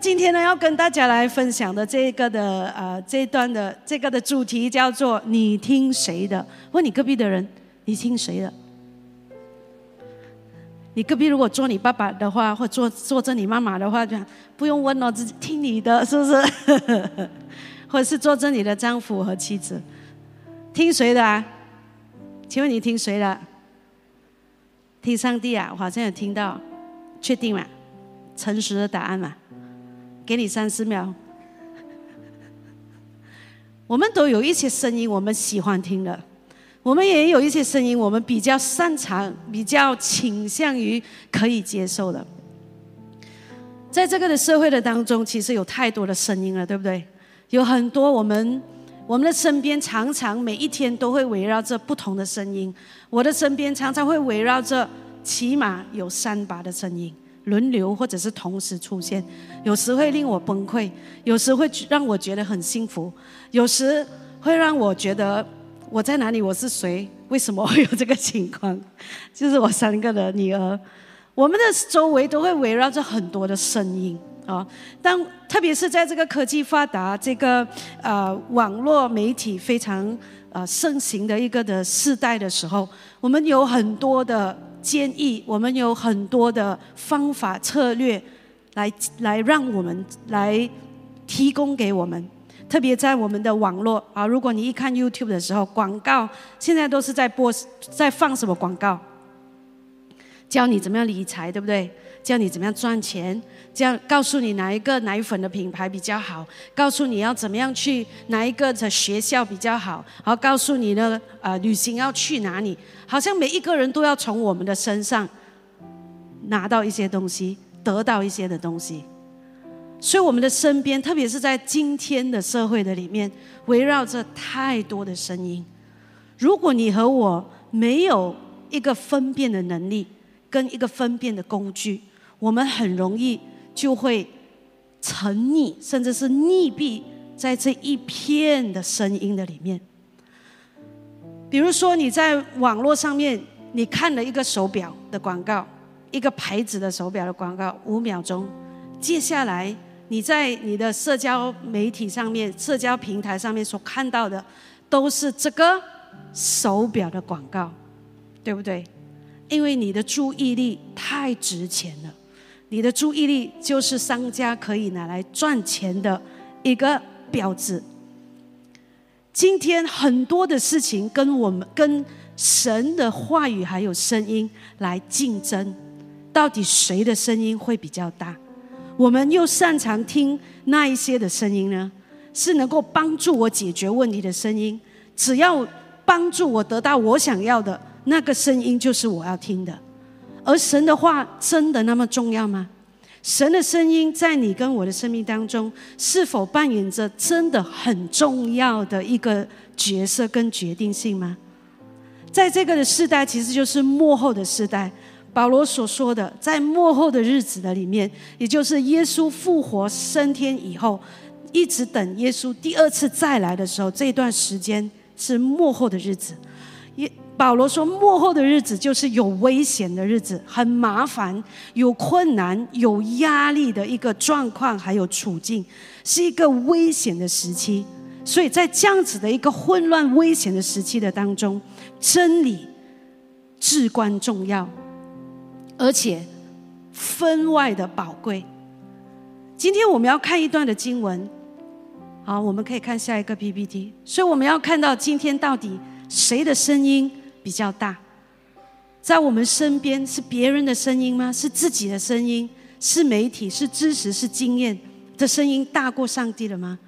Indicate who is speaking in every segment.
Speaker 1: 今天呢，要跟大家来分享的这个的呃这一段的这个的主题叫做“你听谁的”。问你隔壁的人，你听谁的？你隔壁如果做你爸爸的话，或做做着你妈妈的话，就不用问了，自己听你的，是不是？或者是做着你的丈夫和妻子，听谁的啊？请问你听谁的？听上帝啊！我好像有听到，确定吗？诚实的答案嘛？给你三十秒。我们都有一些声音，我们喜欢听的；我们也有一些声音，我们比较擅长、比较倾向于可以接受的。在这个的社会的当中，其实有太多的声音了，对不对？有很多我们我们的身边，常常每一天都会围绕着不同的声音。我的身边常常会围绕着起码有三把的声音。轮流或者是同时出现，有时会令我崩溃，有时会让我觉得很幸福，有时会让我觉得我在哪里，我是谁，为什么会有这个情况？就是我三个的女儿，我们的周围都会围绕着很多的声音啊。当特别是在这个科技发达、这个呃网络媒体非常呃盛行的一个的时代的时候，我们有很多的。建议我们有很多的方法策略，来来让我们来提供给我们，特别在我们的网络啊，如果你一看 YouTube 的时候，广告现在都是在播，在放什么广告？教你怎么样理财，对不对？教你怎么样赚钱，这样告诉你哪一个奶粉的品牌比较好，告诉你要怎么样去哪一个的学校比较好，然后告诉你呢，呃，旅行要去哪里？好像每一个人都要从我们的身上拿到一些东西，得到一些的东西。所以我们的身边，特别是在今天的社会的里面，围绕着太多的声音。如果你和我没有一个分辨的能力，跟一个分辨的工具。我们很容易就会沉溺，甚至是溺毙在这一片的声音的里面。比如说，你在网络上面，你看了一个手表的广告，一个牌子的手表的广告，五秒钟。接下来，你在你的社交媒体上面、社交平台上面所看到的，都是这个手表的广告，对不对？因为你的注意力太值钱了。你的注意力就是商家可以拿来赚钱的一个标志。今天很多的事情跟我们跟神的话语还有声音来竞争，到底谁的声音会比较大？我们又擅长听那一些的声音呢？是能够帮助我解决问题的声音？只要帮助我得到我想要的那个声音，就是我要听的。而神的话真的那么重要吗？神的声音在你跟我的生命当中，是否扮演着真的很重要的一个角色跟决定性吗？在这个的时代，其实就是幕后的时代。保罗所说的，在幕后的日子的里面，也就是耶稣复活升天以后，一直等耶稣第二次再来的时候，这段时间是幕后的日子。保罗说：“幕后的日子就是有危险的日子，很麻烦、有困难、有压力的一个状况，还有处境，是一个危险的时期。所以在这样子的一个混乱、危险的时期的当中，真理至关重要，而且分外的宝贵。今天我们要看一段的经文，好，我们可以看下一个 PPT。所以我们要看到今天到底谁的声音？”比较大，在我们身边是别人的声音吗？是自己的声音？是媒体？是知识？是经验的声音大过上帝了吗？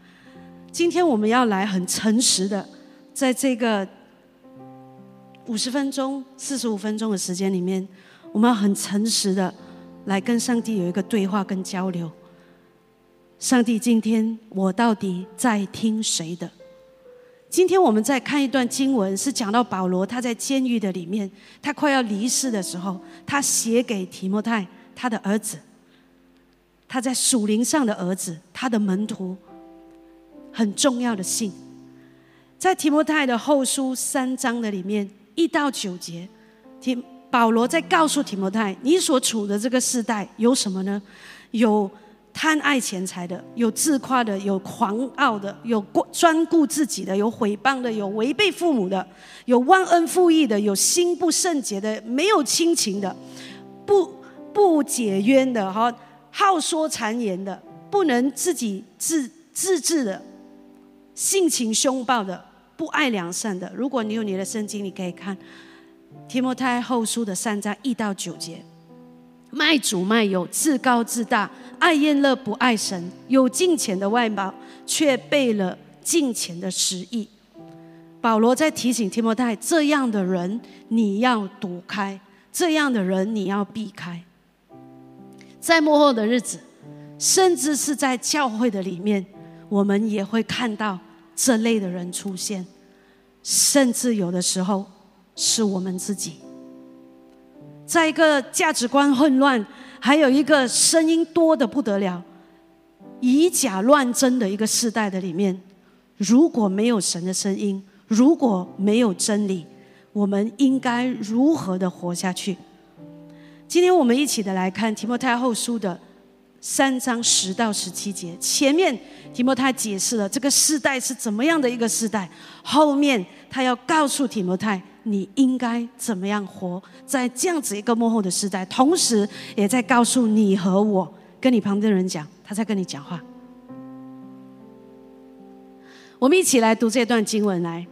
Speaker 1: 今天我们要来很诚实的，在这个五十分钟、四十五分钟的时间里面，我们要很诚实的来跟上帝有一个对话跟交流。上帝，今天我到底在听谁的？今天我们在看一段经文，是讲到保罗他在监狱的里面，他快要离世的时候，他写给提摩太他的儿子，他在属灵上的儿子，他的门徒，很重要的信，在提摩太的后书三章的里面一到九节，提保罗在告诉提摩太，你所处的这个时代有什么呢？有贪爱钱财的，有自夸的，有狂傲的，有专顾自己的，有毁谤的，有违背父母的，有忘恩负义的，有心不圣洁的，没有亲情的，不不解冤的，哈，好说谗言的，不能自己自自制的，性情凶暴的，不爱良善的。如果你有你的圣经，你可以看提摩太后书的三章一到九节。卖主卖友，自高自大，爱厌乐不爱神，有金钱的外貌，却背了金钱的实意。保罗在提醒提摩太：这样的人你要躲开，这样的人你要避开。在幕后的日子，甚至是在教会的里面，我们也会看到这类的人出现，甚至有的时候是我们自己。在一个价值观混乱，还有一个声音多的不得了、以假乱真的一个时代的里面，如果没有神的声音，如果没有真理，我们应该如何的活下去？今天我们一起的来看提摩太后书的三章十到十七节。前面提摩太解释了这个世代是怎么样的一个世代，后面他要告诉提摩太。你应该怎么样活在这样子一个幕后的时代？同时，也在告诉你和我，跟你旁边的人讲，他在跟你讲话。我们一起来读这段经文来。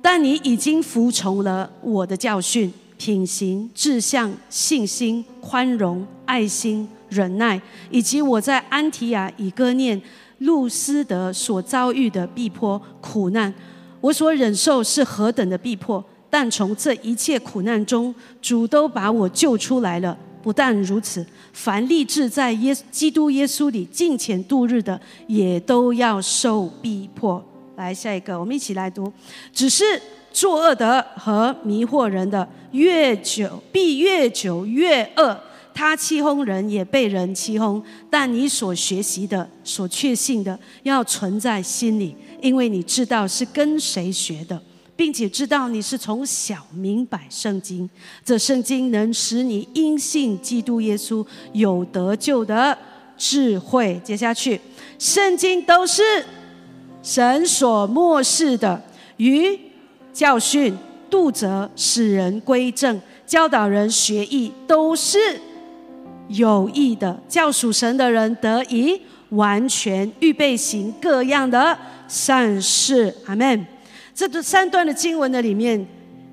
Speaker 1: 但你已经服从了我的教训、品行、志向、信心、宽容、爱心、忍耐，以及我在安提亚、以哥念、路斯德所遭遇的逼迫、苦难，我所忍受是何等的逼迫！但从这一切苦难中，主都把我救出来了。不但如此，凡立志在耶基督耶稣里敬虔度日的，也都要受逼迫。来，下一个，我们一起来读。只是作恶的和迷惑人的，越久必越久越恶。他欺哄人，也被人欺哄。但你所学习的、所确信的，要存在心里，因为你知道是跟谁学的。并且知道你是从小明白圣经，这圣经能使你因信基督耶稣有得救的智慧。接下去，圣经都是神所漠视的，与教训、度责、使人归正、教导人学艺，都是有益的，叫属神的人得以完全预备行各样的善事。阿门。这三段的经文的里面，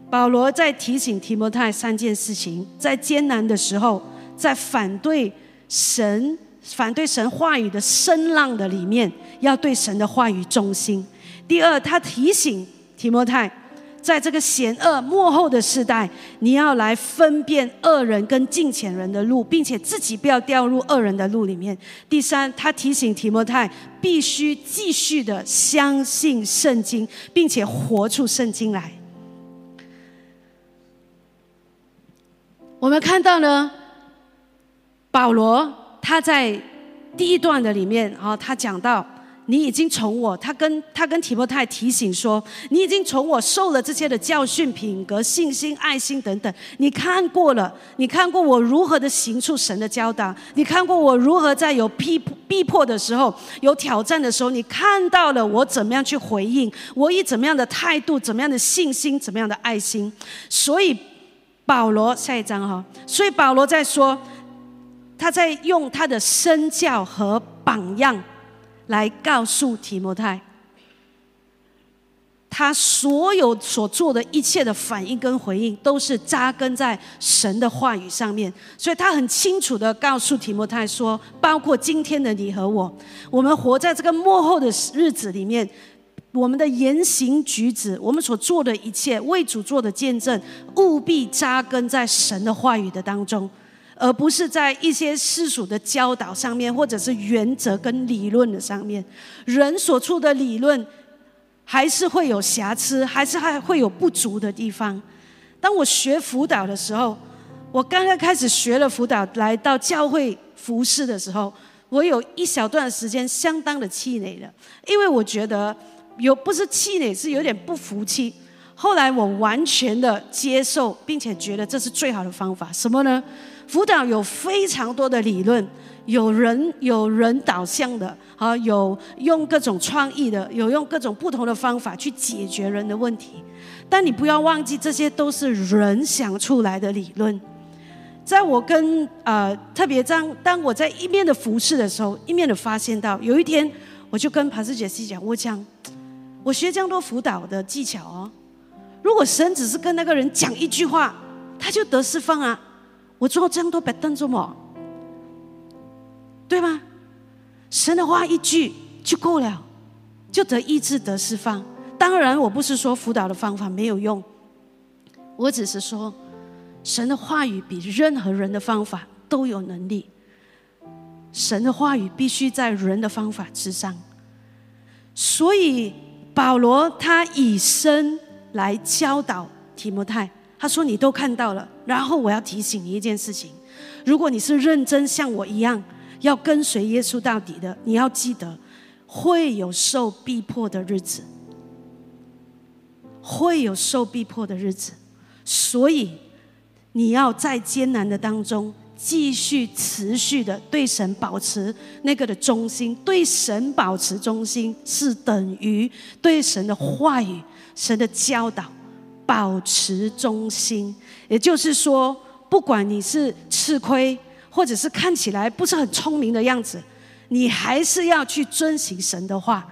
Speaker 1: 保罗在提醒提摩太三件事情：在艰难的时候，在反对神、反对神话语的声浪的里面，要对神的话语忠心。第二，他提醒提摩太。在这个险恶幕后的时代，你要来分辨恶人跟近前人的路，并且自己不要掉入恶人的路里面。第三，他提醒提摩太必须继续的相信圣经，并且活出圣经来。我们看到呢，保罗他在第一段的里面啊，他讲到。你已经从我，他跟他跟提摩太提醒说，你已经从我受了这些的教训、品格、信心、爱心等等，你看过了，你看过我如何的行出神的教导，你看过我如何在有逼逼迫的时候、有挑战的时候，你看到了我怎么样去回应，我以怎么样的态度、怎么样的信心、怎么样的爱心。所以保罗下一章哈，所以保罗在说，他在用他的身教和榜样。来告诉提摩太，他所有所做的一切的反应跟回应，都是扎根在神的话语上面。所以他很清楚的告诉提摩太说，包括今天的你和我，我们活在这个幕后的日子里面，我们的言行举止，我们所做的一切，为主做的见证，务必扎根在神的话语的当中。而不是在一些世俗的教导上面，或者是原则跟理论的上面，人所处的理论还是会有瑕疵，还是还会有不足的地方。当我学辅导的时候，我刚刚开始学了辅导，来到教会服侍的时候，我有一小段时间相当的气馁了，因为我觉得有不是气馁，是有点不服气。后来我完全的接受，并且觉得这是最好的方法，什么呢？辅导有非常多的理论，有人有人导向的，啊，有用各种创意的，有用各种不同的方法去解决人的问题。但你不要忘记，这些都是人想出来的理论。在我跟呃特别当当我在一面的服侍的时候，一面的发现到，有一天我就跟潘师姐讲，我讲我学这样多辅导的技巧哦，如果神只是跟那个人讲一句话，他就得释放啊，我做这样多白灯做么？对吗？神的话一句就够了，就得医治得释放。当然，我不是说辅导的方法没有用，我只是说。神的话语比任何人的方法都有能力。神的话语必须在人的方法之上。所以保罗他以身来教导提摩太，他说：“你都看到了。”然后我要提醒你一件事情：如果你是认真像我一样要跟随耶稣到底的，你要记得会有受逼迫的日子，会有受逼迫的日子。所以。你要在艰难的当中继续持续的对神保持那个的忠心，对神保持忠心是等于对神的话语、神的教导保持忠心。也就是说，不管你是吃亏，或者是看起来不是很聪明的样子，你还是要去遵行神的话。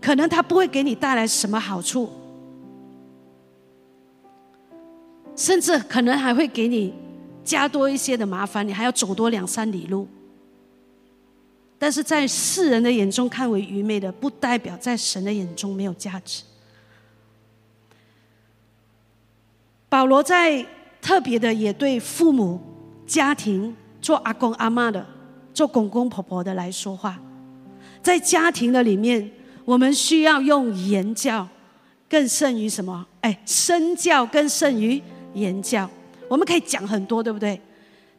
Speaker 1: 可能他不会给你带来什么好处。甚至可能还会给你加多一些的麻烦，你还要走多两三里路。但是在世人的眼中看为愚昧的，不代表在神的眼中没有价值。保罗在特别的也对父母、家庭做阿公阿妈的、做公公婆婆的来说话，在家庭的里面，我们需要用言教，更胜于什么？哎，身教更胜于。言教，我们可以讲很多，对不对？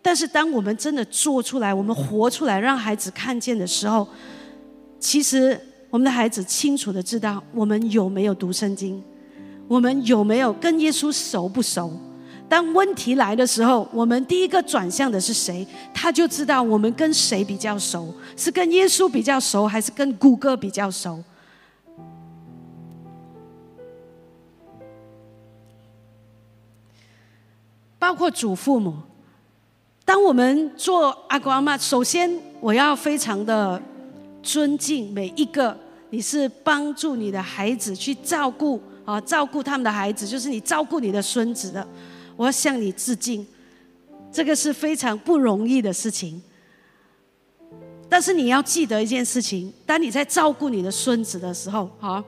Speaker 1: 但是当我们真的做出来，我们活出来，让孩子看见的时候，其实我们的孩子清楚的知道我们有没有读圣经，我们有没有跟耶稣熟不熟。当问题来的时候，我们第一个转向的是谁，他就知道我们跟谁比较熟，是跟耶稣比较熟，还是跟谷歌比较熟。包括祖父母，当我们做阿公阿妈，首先我要非常的尊敬每一个你是帮助你的孩子去照顾啊，照顾他们的孩子，就是你照顾你的孙子的，我要向你致敬，这个是非常不容易的事情。但是你要记得一件事情，当你在照顾你的孙子的时候，啊，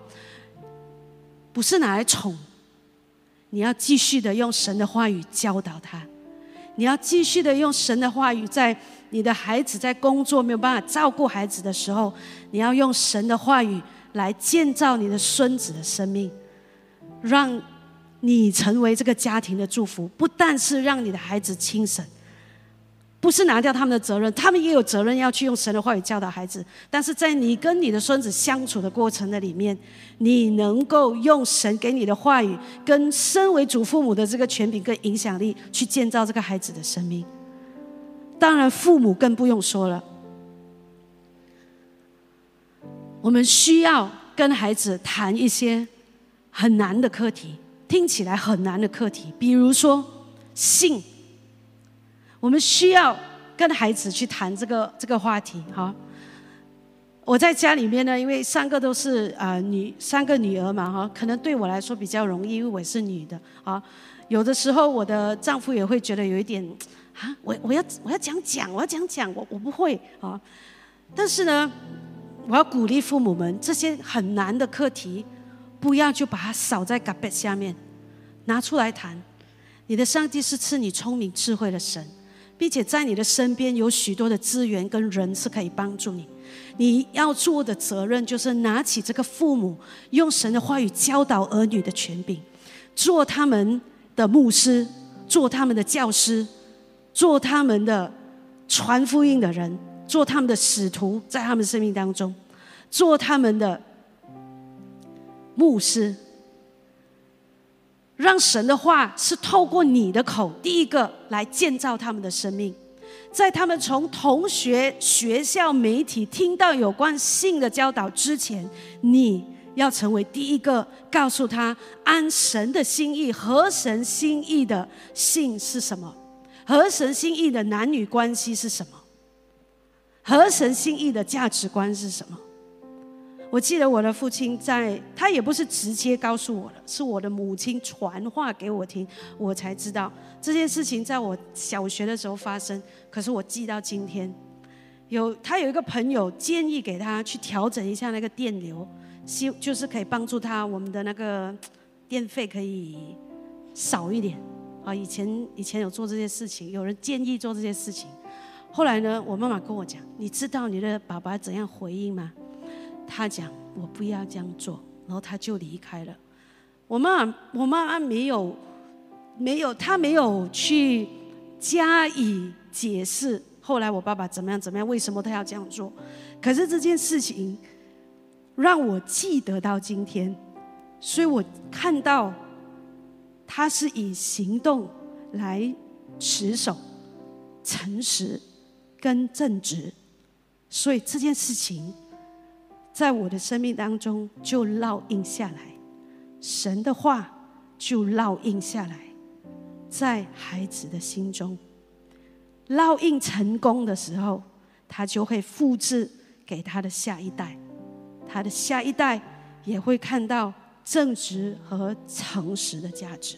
Speaker 1: 不是拿来宠。你要继续的用神的话语教导他，你要继续的用神的话语，在你的孩子在工作没有办法照顾孩子的时候，你要用神的话语来建造你的孙子的生命，让你成为这个家庭的祝福，不但是让你的孩子轻省。不是拿掉他们的责任，他们也有责任要去用神的话语教导孩子。但是在你跟你的孙子相处的过程的里面，你能够用神给你的话语，跟身为祖父母的这个权柄跟影响力，去建造这个孩子的生命。当然，父母更不用说了。我们需要跟孩子谈一些很难的课题，听起来很难的课题，比如说性。我们需要跟孩子去谈这个这个话题，哈。我在家里面呢，因为三个都是啊女，三个女儿嘛，哈，可能对我来说比较容易，因为我是女的，啊。有的时候我的丈夫也会觉得有一点，啊，我我要我要讲讲，我要讲讲，我我不会啊。但是呢，我要鼓励父母们，这些很难的课题，不要就把它扫在嘎贝下面，拿出来谈。你的上帝是赐你聪明智慧的神。并且在你的身边有许多的资源跟人是可以帮助你。你要做的责任就是拿起这个父母用神的话语教导儿女的权柄，做他们的牧师，做他们的教师，做他们的传福音的人，做他们的使徒，在他们生命当中，做他们的牧师。让神的话是透过你的口，第一个来建造他们的生命。在他们从同学、学校、媒体听到有关性的教导之前，你要成为第一个告诉他按神的心意、合神心意的性是什么，合神心意的男女关系是什么，合神心意的价值观是什么。我记得我的父亲在，他也不是直接告诉我的，是我的母亲传话给我听，我才知道这件事情在我小学的时候发生。可是我记到今天，有他有一个朋友建议给他去调整一下那个电流，希就是可以帮助他我们的那个电费可以少一点啊。以前以前有做这些事情，有人建议做这些事情。后来呢，我妈妈跟我讲，你知道你的爸爸怎样回应吗？他讲：“我不要这样做。”然后他就离开了。我妈，我妈妈没有，没有，他没有去加以解释。后来我爸爸怎么样怎么样？为什么他要这样做？可是这件事情让我记得到今天，所以我看到他是以行动来持守诚实跟正直，所以这件事情。在我的生命当中就烙印下来，神的话就烙印下来，在孩子的心中，烙印成功的时候，他就会复制给他的下一代，他的下一代也会看到正直和诚实的价值。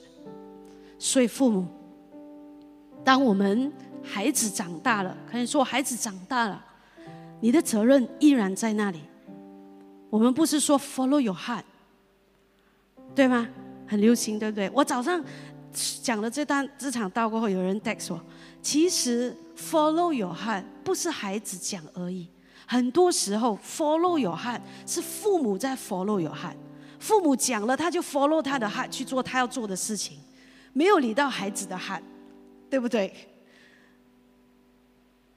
Speaker 1: 所以父母，当我们孩子长大了，可以说孩子长大了，你的责任依然在那里。我们不是说 follow your heart，对吗？很流行，对不对？我早上讲了这段这场道过后，有人 text 我，其实 follow your heart 不是孩子讲而已，很多时候 follow your heart 是父母在 follow your heart，父母讲了他就 follow 他的 heart 去做他要做的事情，没有理到孩子的 heart，对不对？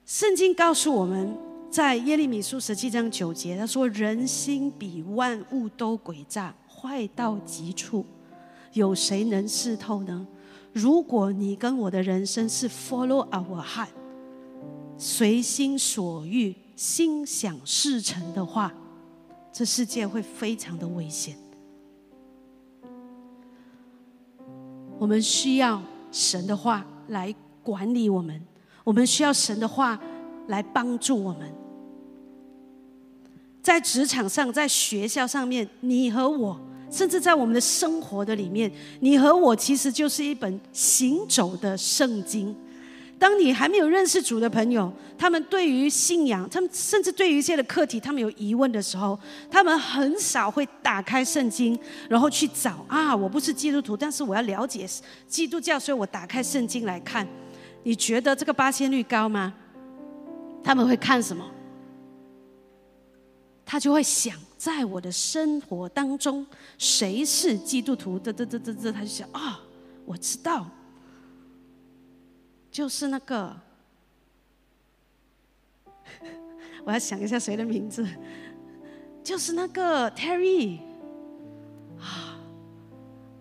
Speaker 1: 圣经告诉我们。在耶利米书十七章九节，他说：“人心比万物都诡诈，坏到极处，有谁能识透呢？如果你跟我的人生是 follow our heart，随心所欲、心想事成的话，这世界会非常的危险。我们需要神的话来管理我们，我们需要神的话来帮助我们。”在职场上，在学校上面，你和我，甚至在我们的生活的里面，你和我其实就是一本行走的圣经。当你还没有认识主的朋友，他们对于信仰，他们甚至对于一些的课题，他们有疑问的时候，他们很少会打开圣经，然后去找啊，我不是基督徒，但是我要了解基督教，所以我打开圣经来看。你觉得这个八仙率高吗？他们会看什么？他就会想，在我的生活当中，谁是基督徒？这、这、这、这、这，他就想啊，我知道，就是那个，我要想一下谁的名字，就是那个 Terry 啊，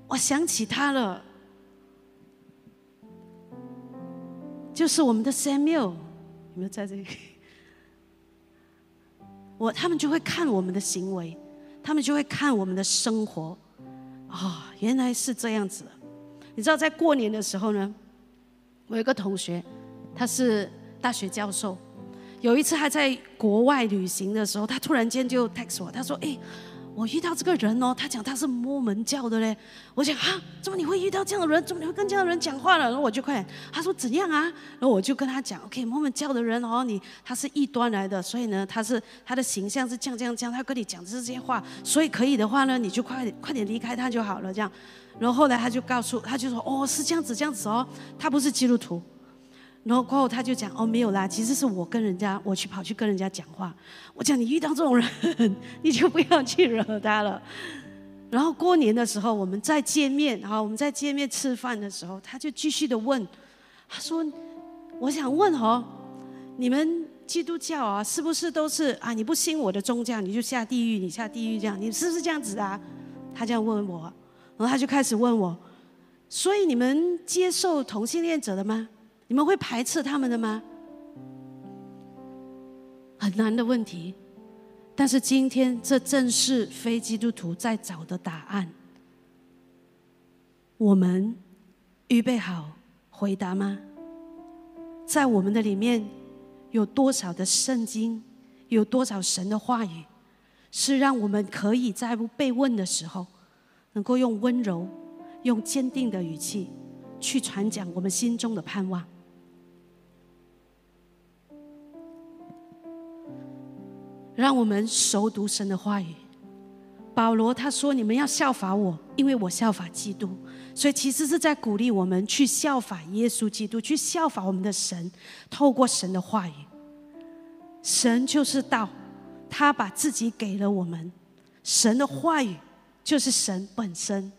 Speaker 1: 我想起他了，就是我们的 Samuel，有没有在这里？我他们就会看我们的行为，他们就会看我们的生活，啊，原来是这样子。你知道，在过年的时候呢，我有个同学，他是大学教授，有一次他在国外旅行的时候，他突然间就 text 我，他说：“哎。”我遇到这个人哦，他讲他是摩门教的嘞。我讲啊，怎么你会遇到这样的人？怎么你会跟这样的人讲话了？然后我就快，他说怎样啊？然后我就跟他讲，OK，摩门教的人哦，你他是异端来的，所以呢，他是他的形象是这样这样这样，他跟你讲这些话，所以可以的话呢，你就快点快点离开他就好了，这样。然后后来他就告诉，他就说哦，是这样子这样子哦，他不是基督徒。然后过后他就讲哦没有啦，其实是我跟人家我去跑去跟人家讲话。我讲你遇到这种人，你就不要去惹他了。然后过年的时候我们再见面，哈，我们再见面吃饭的时候，他就继续的问，他说：“我想问哦，你们基督教啊，是不是都是啊？你不信我的宗教，你就下地狱，你下地狱这样，你是不是这样子啊？”他这样问我，然后他就开始问我：“所以你们接受同性恋者的吗？你们会排斥他们的吗？很难的问题，但是今天这正是非基督徒在找的答案。我们预备好回答吗？在我们的里面有多少的圣经，有多少神的话语，是让我们可以在被问的时候，能够用温柔、用坚定的语气去传讲我们心中的盼望。让我们熟读神的话语。保罗他说：“你们要效法我，因为我效法基督。”所以其实是在鼓励我们去效法耶稣基督，去效法我们的神。透过神的话语，神就是道，他把自己给了我们。神的话语就是神本身。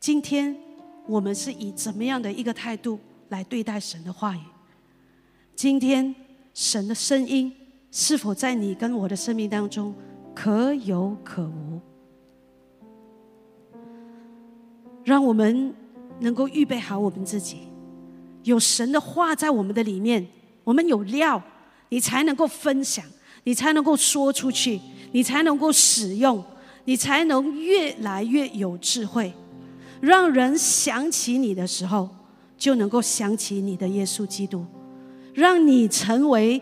Speaker 1: 今天我们是以怎么样的一个态度来对待神的话语？今天神的声音。是否在你跟我的生命当中可有可无？让我们能够预备好我们自己，有神的话在我们的里面，我们有料，你才能够分享，你才能够说出去，你才能够使用，你才能越来越有智慧，让人想起你的时候，就能够想起你的耶稣基督，让你成为。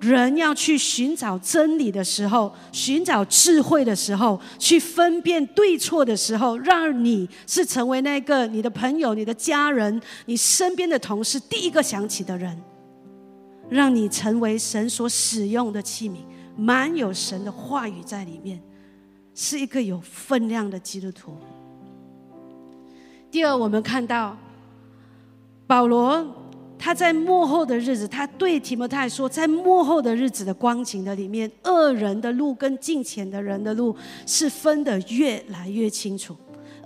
Speaker 1: 人要去寻找真理的时候，寻找智慧的时候，去分辨对错的时候，让你是成为那个你的朋友、你的家人、你身边的同事第一个想起的人，让你成为神所使用的器皿，满有神的话语在里面，是一个有分量的基督徒。第二，我们看到保罗。他在幕后的日子，他对提摩太说，在幕后的日子的光景的里面，恶人的路跟近前的人的路是分得越来越清楚。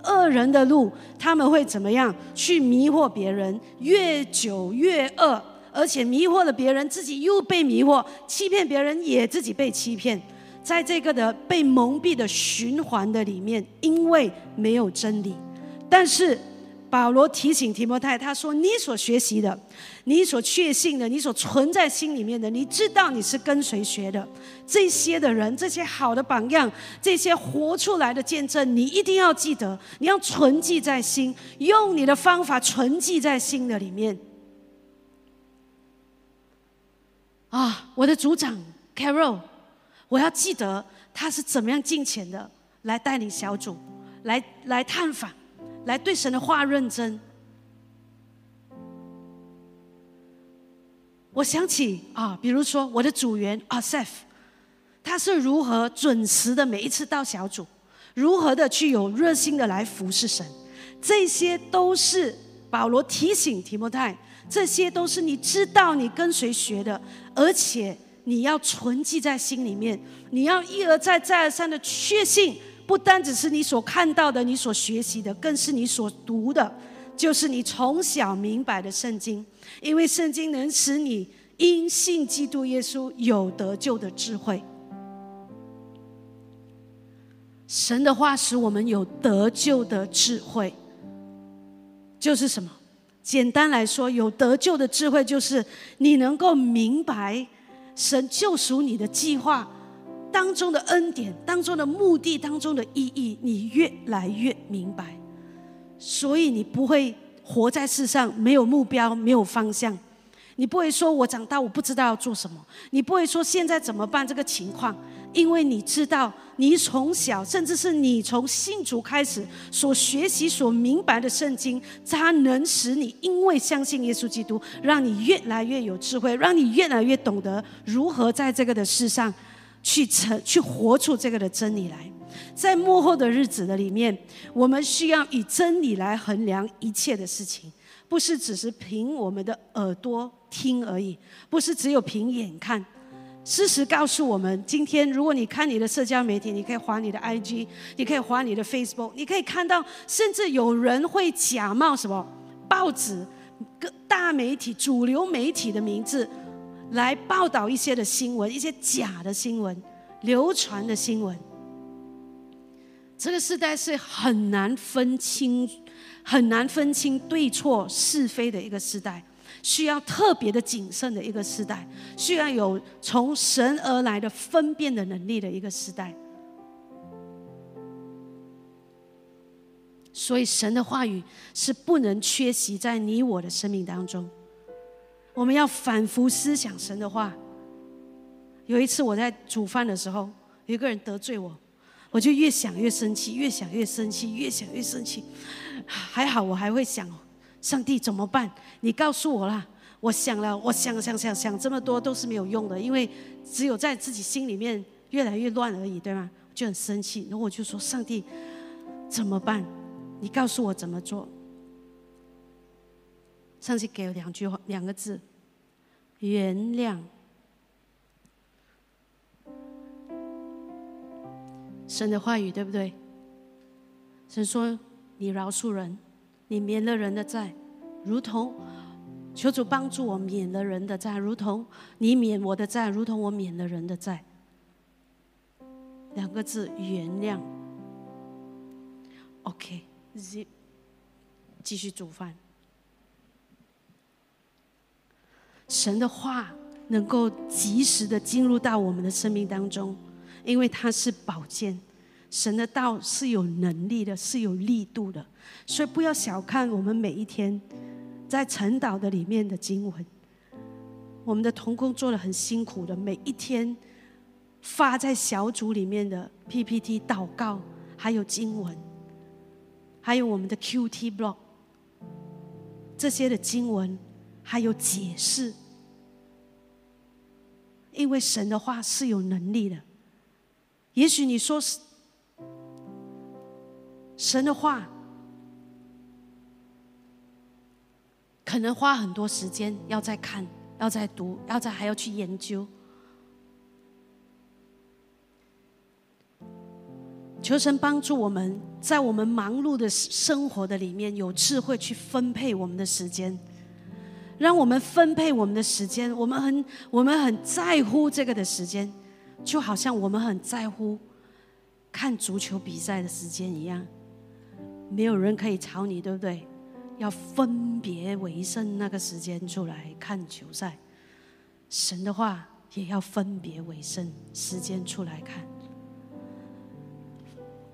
Speaker 1: 恶人的路，他们会怎么样去迷惑别人？越久越恶，而且迷惑了别人，自己又被迷惑，欺骗别人也自己被欺骗，在这个的被蒙蔽的循环的里面，因为没有真理，但是。保罗提醒提摩太，他说：“你所学习的，你所确信的，你所存在心里面的，你知道你是跟谁学的，这些的人，这些好的榜样，这些活出来的见证，你一定要记得，你要存记在心，用你的方法存记在心的里面。”啊，我的组长 Carol，我要记得他是怎么样进前的来带领小组，来来探访。来对神的话认真。我想起啊，比如说我的组员阿 Sef，他是如何准时的每一次到小组，如何的去有热心的来服侍神，这些都是保罗提醒提摩太，这些都是你知道你跟谁学的，而且你要存记在心里面，你要一而再再而三的确信。不单只是你所看到的，你所学习的，更是你所读的，就是你从小明白的圣经。因为圣经能使你因信基督耶稣有得救的智慧。神的话使我们有得救的智慧，就是什么？简单来说，有得救的智慧，就是你能够明白神救赎你的计划。当中的恩典，当中的目的，当中的意义，你越来越明白，所以你不会活在世上没有目标、没有方向。你不会说我长大我不知道要做什么，你不会说现在怎么办这个情况，因为你知道，你从小甚至是你从信主开始所学习、所明白的圣经，它能使你因为相信耶稣基督，让你越来越有智慧，让你越来越懂得如何在这个的世上。去成去活出这个的真理来，在幕后的日子的里面，我们需要以真理来衡量一切的事情，不是只是凭我们的耳朵听而已，不是只有凭眼看。事实告诉我们，今天如果你看你的社交媒体，你可以划你的 IG，你可以划你的 Facebook，你可以看到，甚至有人会假冒什么报纸、各大媒体、主流媒体的名字。来报道一些的新闻，一些假的新闻，流传的新闻。这个时代是很难分清、很难分清对错是非的一个时代，需要特别的谨慎的一个时代，需要有从神而来的分辨的能力的一个时代。所以，神的话语是不能缺席在你我的生命当中。我们要反复思想神的话。有一次我在煮饭的时候，有一个人得罪我，我就越想越生气，越想越生气，越想越生气。还好我还会想，上帝怎么办？你告诉我啦！我想了，我想想想想这么多都是没有用的，因为只有在自己心里面越来越乱而已，对吗？就很生气，然后我就说：上帝怎么办？你告诉我怎么做？上帝给了两句话，两个字：原谅。神的话语对不对？神说：“你饶恕人，你免了人的债，如同求主帮助我免了人的债，如同你免我的债，如同我免了人的债。”两个字：原谅。OK。继续煮饭。神的话能够及时的进入到我们的生命当中，因为它是宝剑。神的道是有能力的，是有力度的，所以不要小看我们每一天在晨祷的里面的经文。我们的童工做的很辛苦的，每一天发在小组里面的 PPT 祷告，还有经文。还有我们的 QT block，这些的经文还有解释，因为神的话是有能力的。也许你说是神的话，可能花很多时间要再看，要再读，要再还要去研究。求神帮助我们，在我们忙碌的生活的里面，有智慧去分配我们的时间，让我们分配我们的时间。我们很我们很在乎这个的时间，就好像我们很在乎看足球比赛的时间一样。没有人可以吵你，对不对？要分别为胜那个时间出来看球赛。神的话也要分别为胜时间出来看。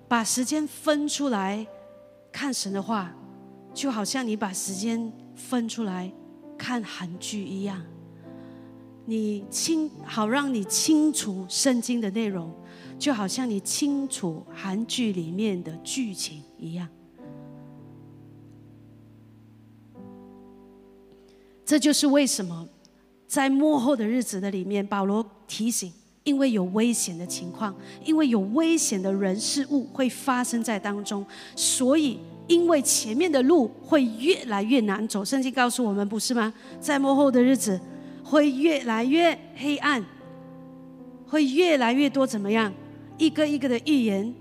Speaker 1: 把时间分出来看神的话，就好像你把时间分出来看韩剧一样。你清好让你清楚圣经的内容，就好像你清楚韩剧里面的剧情一样。这就是为什么在幕后的日子的里面，保罗提醒。因为有危险的情况，因为有危险的人事物会发生在当中，所以因为前面的路会越来越难走。圣经告诉我们，不是吗？在幕后的日子会越来越黑暗，会越来越多怎么样？一个一个的预言，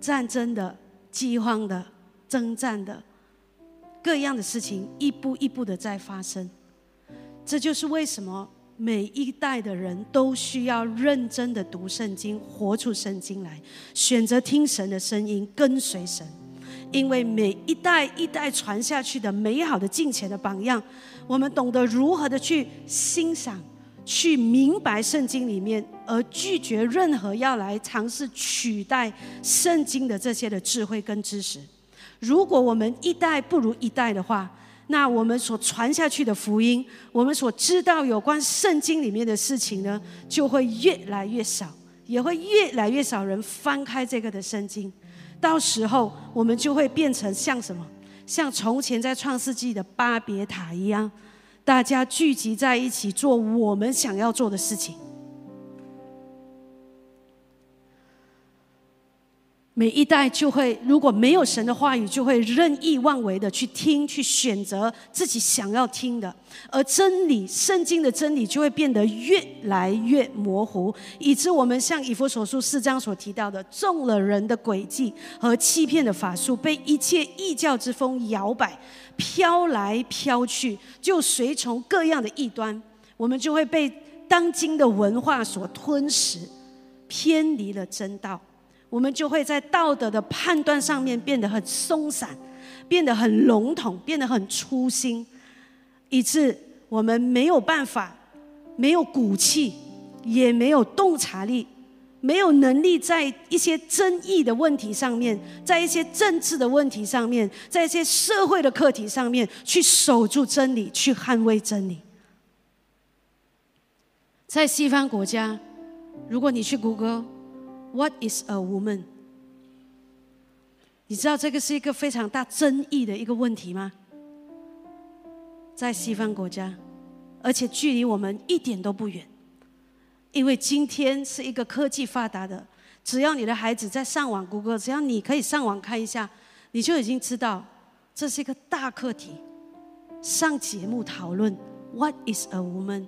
Speaker 1: 战争的、饥荒的、征战的，各样的事情一步一步的在发生。这就是为什么。每一代的人都需要认真的读圣经，活出圣经来，选择听神的声音，跟随神。因为每一代一代传下去的美好的敬虔的榜样，我们懂得如何的去欣赏、去明白圣经里面，而拒绝任何要来尝试取代圣经的这些的智慧跟知识。如果我们一代不如一代的话，那我们所传下去的福音，我们所知道有关圣经里面的事情呢，就会越来越少，也会越来越少人翻开这个的圣经。到时候，我们就会变成像什么？像从前在创世纪的巴别塔一样，大家聚集在一起做我们想要做的事情。每一代就会，如果没有神的话语，就会任意妄为的去听、去选择自己想要听的，而真理、圣经的真理就会变得越来越模糊，以致我们像以弗所书四章所提到的，中了人的诡计和欺骗的法术，被一切异教之风摇摆，飘来飘去，就随从各样的异端，我们就会被当今的文化所吞噬，偏离了真道。我们就会在道德的判断上面变得很松散，变得很笼统，变得很粗心，以致我们没有办法，没有骨气，也没有洞察力，没有能力在一些争议的问题上面，在一些政治的问题上面，在一些社会的课题上面去守住真理，去捍卫真理。在西方国家，如果你去谷歌，What is a woman？你知道这个是一个非常大争议的一个问题吗？在西方国家，而且距离我们一点都不远，因为今天是一个科技发达的，只要你的孩子在上网谷歌，只要你可以上网看一下，你就已经知道这是一个大课题。上节目讨论 What is a woman？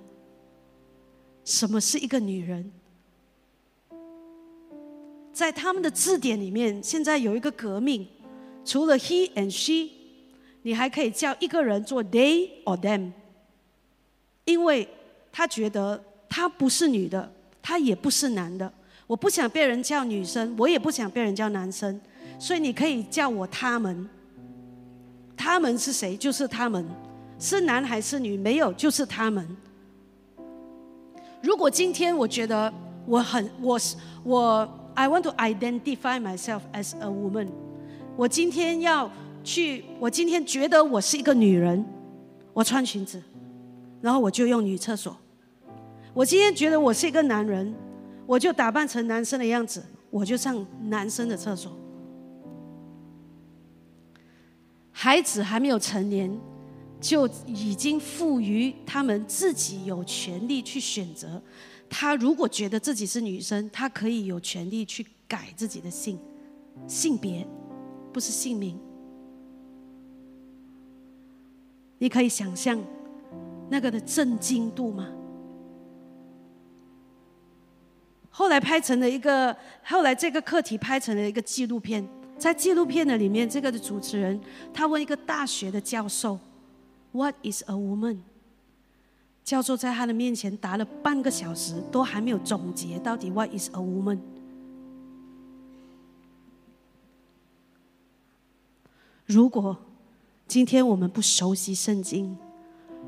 Speaker 1: 什么是一个女人？在他们的字典里面，现在有一个革命，除了 he and she，你还可以叫一个人做 they or them，因为他觉得他不是女的，他也不是男的，我不想被人叫女生，我也不想被人叫男生，所以你可以叫我他们。他们是谁？就是他们，是男还是女？没有，就是他们。如果今天我觉得我很，我是我。I want to identify myself as a woman。我今天要去，我今天觉得我是一个女人，我穿裙子，然后我就用女厕所。我今天觉得我是一个男人，我就打扮成男生的样子，我就上男生的厕所。孩子还没有成年，就已经赋予他们自己有权利去选择。他如果觉得自己是女生，他可以有权利去改自己的性性别，不是姓名。你可以想象那个的震惊度吗？后来拍成了一个，后来这个课题拍成了一个纪录片，在纪录片的里面，这个的主持人他问一个大学的教授：“What is a woman？” 教授在他的面前答了半个小时，都还没有总结到底 “What is a woman？” 如果今天我们不熟悉圣经，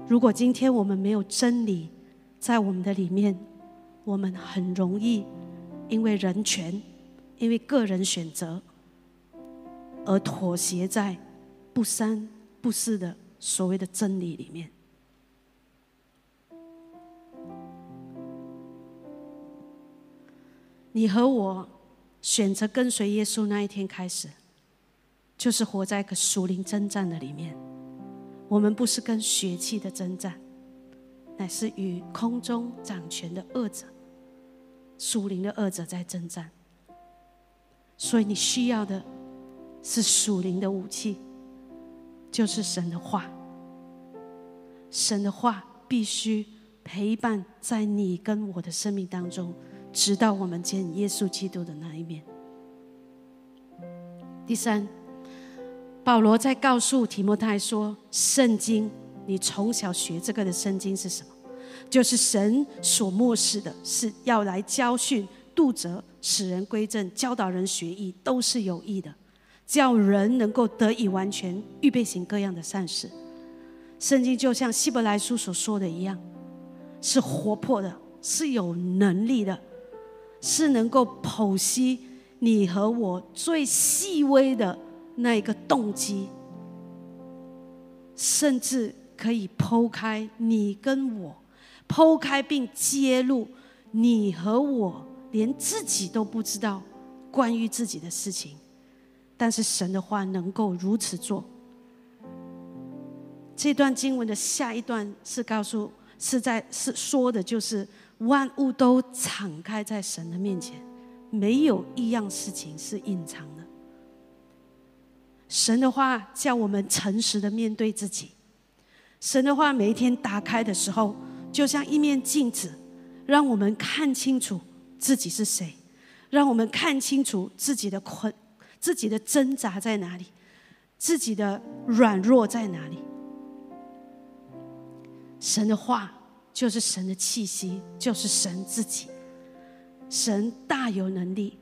Speaker 1: 如果今天我们没有真理在我们的里面，我们很容易因为人权、因为个人选择而妥协在不三不四的所谓的真理里面。你和我选择跟随耶稣那一天开始，就是活在一个属灵征战的里面。我们不是跟血气的征战，乃是与空中掌权的恶者、属灵的恶者在征战。所以你需要的是属灵的武器，就是神的话。神的话必须陪伴在你跟我的生命当中。直到我们见耶稣基督的那一面。第三，保罗在告诉提摩太说：“圣经，你从小学这个的圣经是什么？就是神所漠视的，是要来教训、度责、使人归正、教导人学艺，都是有益的，叫人能够得以完全，预备行各样的善事。圣经就像希伯来书所说的一样，是活泼的，是有能力的。”是能够剖析你和我最细微的那一个动机，甚至可以剖开你跟我，剖开并揭露你和我连自己都不知道关于自己的事情。但是神的话能够如此做。这段经文的下一段是告诉，是在是说的就是。万物都敞开在神的面前，没有一样事情是隐藏的。神的话叫我们诚实的面对自己。神的话每一天打开的时候，就像一面镜子，让我们看清楚自己是谁，让我们看清楚自己的困、自己的挣扎在哪里，自己的软弱在哪里。神的话。就是神的气息，就是神自己。神大有能力，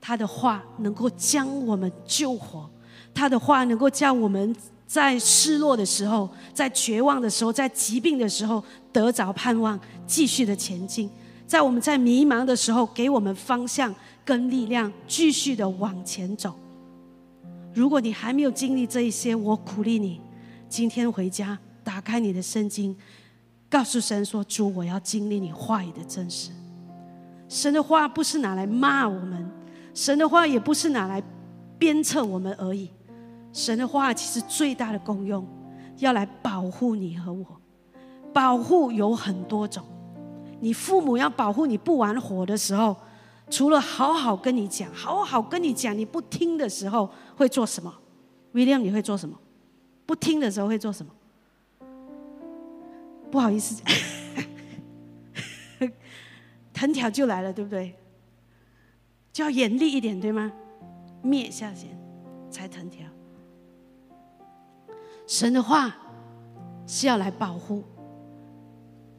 Speaker 1: 他的话能够将我们救活，他的话能够叫我们在失落的时候、在绝望的时候、在疾病的时候得着盼望，继续的前进；在我们在迷茫的时候，给我们方向跟力量，继续的往前走。如果你还没有经历这一些，我鼓励你，今天回家打开你的圣经，告诉神说：“主，我要经历你话语的真实。”神的话不是拿来骂我们，神的话也不是拿来鞭策我们而已。神的话其实最大的功用，要来保护你和我。保护有很多种，你父母要保护你不玩火的时候，除了好好跟你讲，好好跟你讲，你不听的时候会做什么？威廉，你会做什么？不听的时候会做什么？不好意思。藤条就来了，对不对？就要严厉一点，对吗？灭下先，才藤条。神的话是要来保护，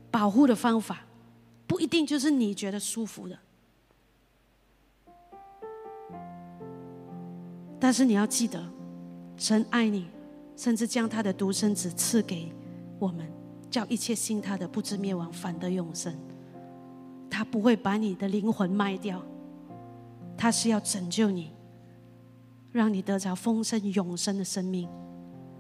Speaker 1: 保护的方法不一定就是你觉得舒服的，但是你要记得，神爱你，甚至将他的独生子赐给我们，叫一切信他的不知灭亡，反得永生。他不会把你的灵魂卖掉，他是要拯救你，让你得着丰盛永生的生命。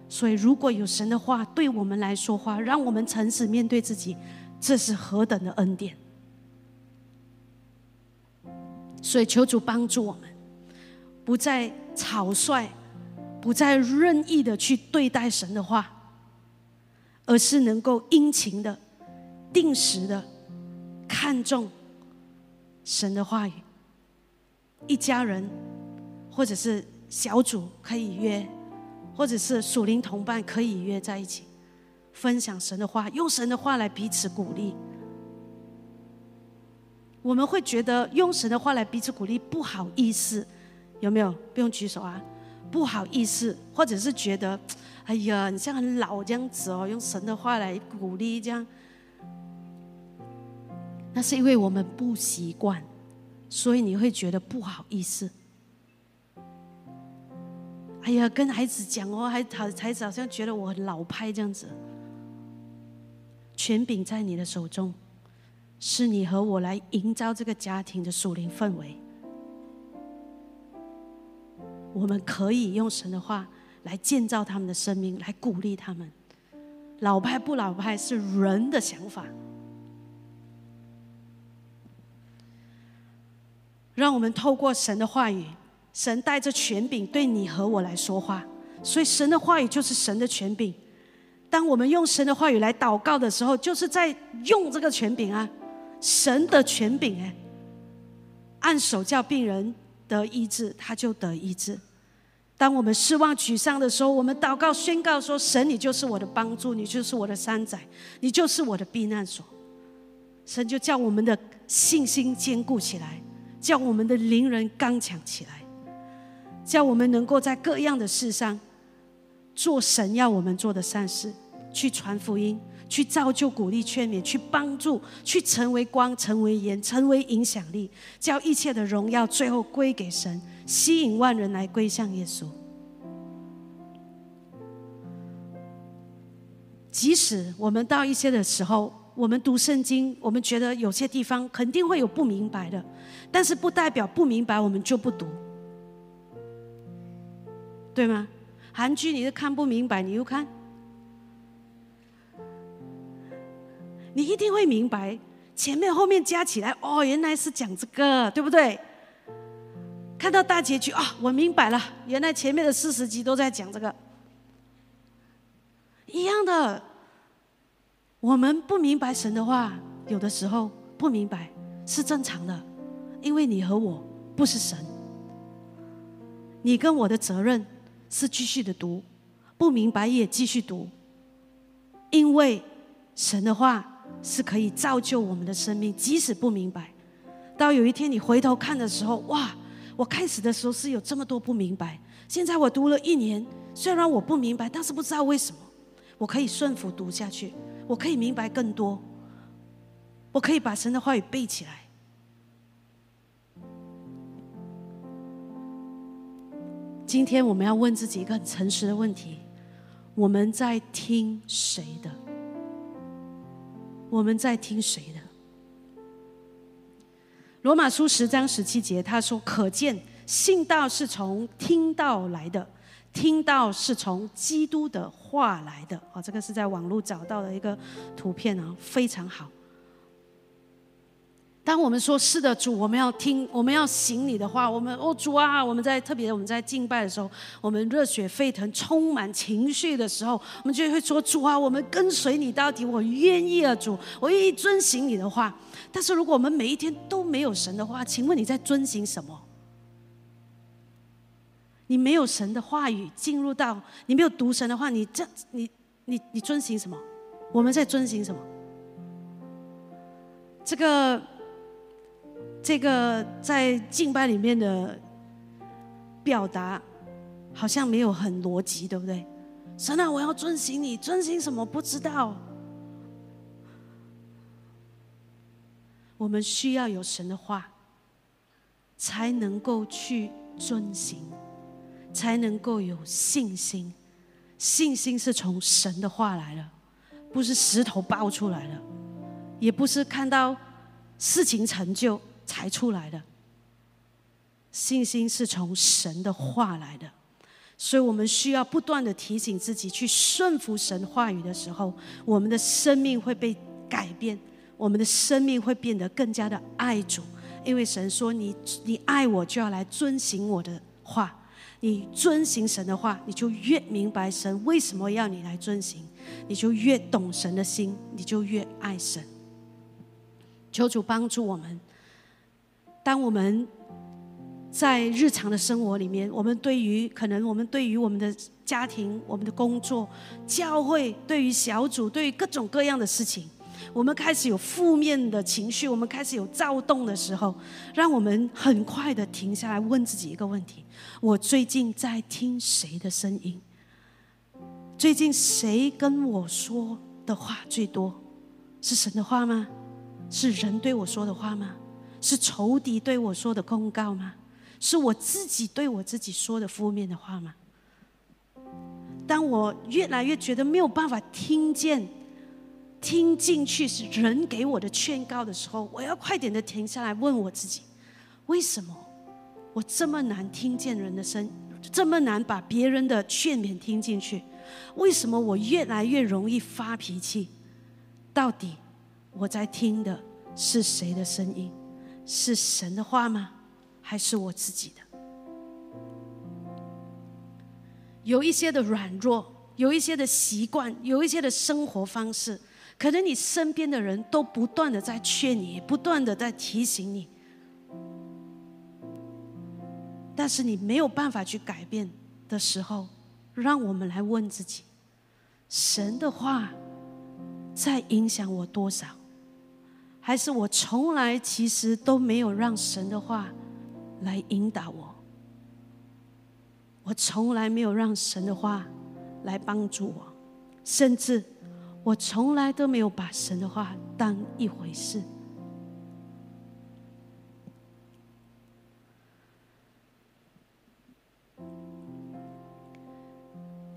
Speaker 1: 所以，如果有神的话对我们来说话，让我们诚实面对自己，这是何等的恩典！所以，求主帮助我们，不再草率，不再任意的去对待神的话，而是能够殷勤的、定时的。看重神的话语，一家人或者是小组可以约，或者是属灵同伴可以约在一起，分享神的话，用神的话来彼此鼓励。我们会觉得用神的话来彼此鼓励不好意思，有没有？不用举手啊，不好意思，或者是觉得，哎呀，你像很老这样子哦，用神的话来鼓励这样。那是因为我们不习惯，所以你会觉得不好意思。哎呀，跟孩子讲哦，孩孩子好像觉得我很老派这样子。权柄在你的手中，是你和我来营造这个家庭的属灵氛围。我们可以用神的话来建造他们的生命，来鼓励他们。老派不老派是人的想法。让我们透过神的话语，神带着权柄对你和我来说话，所以神的话语就是神的权柄。当我们用神的话语来祷告的时候，就是在用这个权柄啊，神的权柄哎，按手叫病人得医治，他就得医治。当我们失望沮丧的时候，我们祷告宣告说：神，你就是我的帮助，你就是我的山仔，你就是我的避难所。神就叫我们的信心坚固起来。叫我们的灵人刚强起来，叫我们能够在各样的事上做神要我们做的善事，去传福音，去造就、鼓励、劝勉，去帮助，去成为光、成为盐、成为影响力，叫一切的荣耀最后归给神，吸引万人来归向耶稣。即使我们到一些的时候，我们读圣经，我们觉得有些地方肯定会有不明白的。但是不代表不明白，我们就不读，对吗？韩剧你都看不明白，你又看，你一定会明白，前面后面加起来，哦，原来是讲这个，对不对？看到大结局啊，我明白了，原来前面的四十集都在讲这个，一样的。我们不明白神的话，有的时候不明白是正常的。因为你和我不是神，你跟我的责任是继续的读，不明白也继续读。因为神的话是可以造就我们的生命，即使不明白，到有一天你回头看的时候，哇！我开始的时候是有这么多不明白，现在我读了一年，虽然我不明白，但是不知道为什么，我可以顺服读下去，我可以明白更多，我可以把神的话语背起来。今天我们要问自己一个很诚实的问题：我们在听谁的？我们在听谁的？罗马书十章十七节他说：“可见信道是从听到来的，听道是从基督的话来的。”啊，这个是在网络找到的一个图片啊，非常好。当我们说是的，主，我们要听，我们要行你的话。我们哦，主啊，我们在特别我们在敬拜的时候，我们热血沸腾、充满情绪的时候，我们就会说：主啊，我们跟随你到底，我愿意啊，主，我愿意遵行你的话。但是如果我们每一天都没有神的话，请问你在遵行什么？你没有神的话语进入到，你没有读神的话，你这你你你遵行什么？我们在遵行什么？这个。这个在敬拜里面的表达，好像没有很逻辑，对不对？神啊，我要遵行你，遵行什么不知道。我们需要有神的话，才能够去遵行，才能够有信心。信心是从神的话来的，不是石头爆出来的，也不是看到事情成就。才出来的信心是从神的话来的，所以我们需要不断的提醒自己去顺服神话语的时候，我们的生命会被改变，我们的生命会变得更加的爱主，因为神说：“你你爱我，就要来遵行我的话。你遵行神的话，你就越明白神为什么要你来遵行，你就越懂神的心，你就越爱神。求主帮助我们。”当我们在日常的生活里面，我们对于可能我们对于我们的家庭、我们的工作、教会、对于小组、对于各种各样的事情，我们开始有负面的情绪，我们开始有躁动的时候，让我们很快的停下来，问自己一个问题：我最近在听谁的声音？最近谁跟我说的话最多？是神的话吗？是人对我说的话吗？是仇敌对我说的控告吗？是我自己对我自己说的负面的话吗？当我越来越觉得没有办法听见、听进去是人给我的劝告的时候，我要快点的停下来问我自己：为什么我这么难听见人的声，这么难把别人的劝勉听进去？为什么我越来越容易发脾气？到底我在听的是谁的声音？是神的话吗？还是我自己的？有一些的软弱，有一些的习惯，有一些的生活方式，可能你身边的人都不断的在劝你，不断的在提醒你，但是你没有办法去改变的时候，让我们来问自己：神的话在影响我多少？还是我从来其实都没有让神的话来引导我，我从来没有让神的话来帮助我，甚至我从来都没有把神的话当一回事。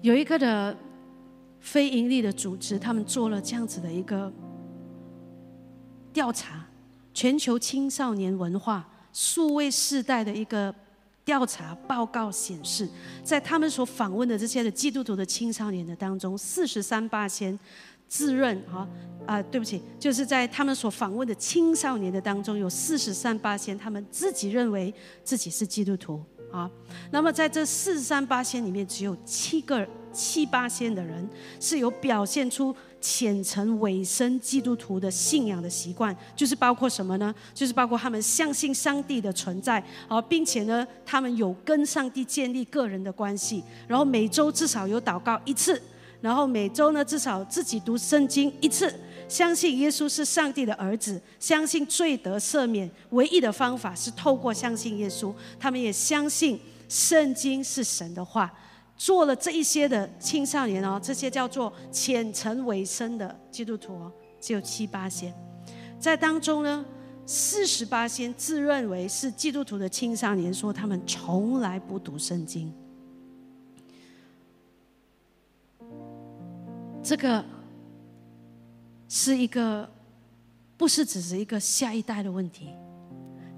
Speaker 1: 有一个的非盈利的组织，他们做了这样子的一个。调查全球青少年文化数位世代的一个调查报告显示，在他们所访问的这些的基督徒的青少年的当中，四十三八先自认哈啊，对不起，就是在他们所访问的青少年的当中，有四十三八先他们自己认为自己是基督徒啊。那么在这四十三八先里面，只有七个七八先的人是有表现出。虔诚委身基督徒的信仰的习惯，就是包括什么呢？就是包括他们相信上帝的存在，啊，并且呢，他们有跟上帝建立个人的关系，然后每周至少有祷告一次，然后每周呢至少自己读圣经一次，相信耶稣是上帝的儿子，相信罪得赦免唯一的方法是透过相信耶稣，他们也相信圣经是神的话。做了这一些的青少年哦这些叫做虔诚为生的基督徒哦只有七八仙。在当中呢四十八仙自认为是基督徒的青少年说他们从来不读圣经。这个是一个不是只是一个下一代的问题。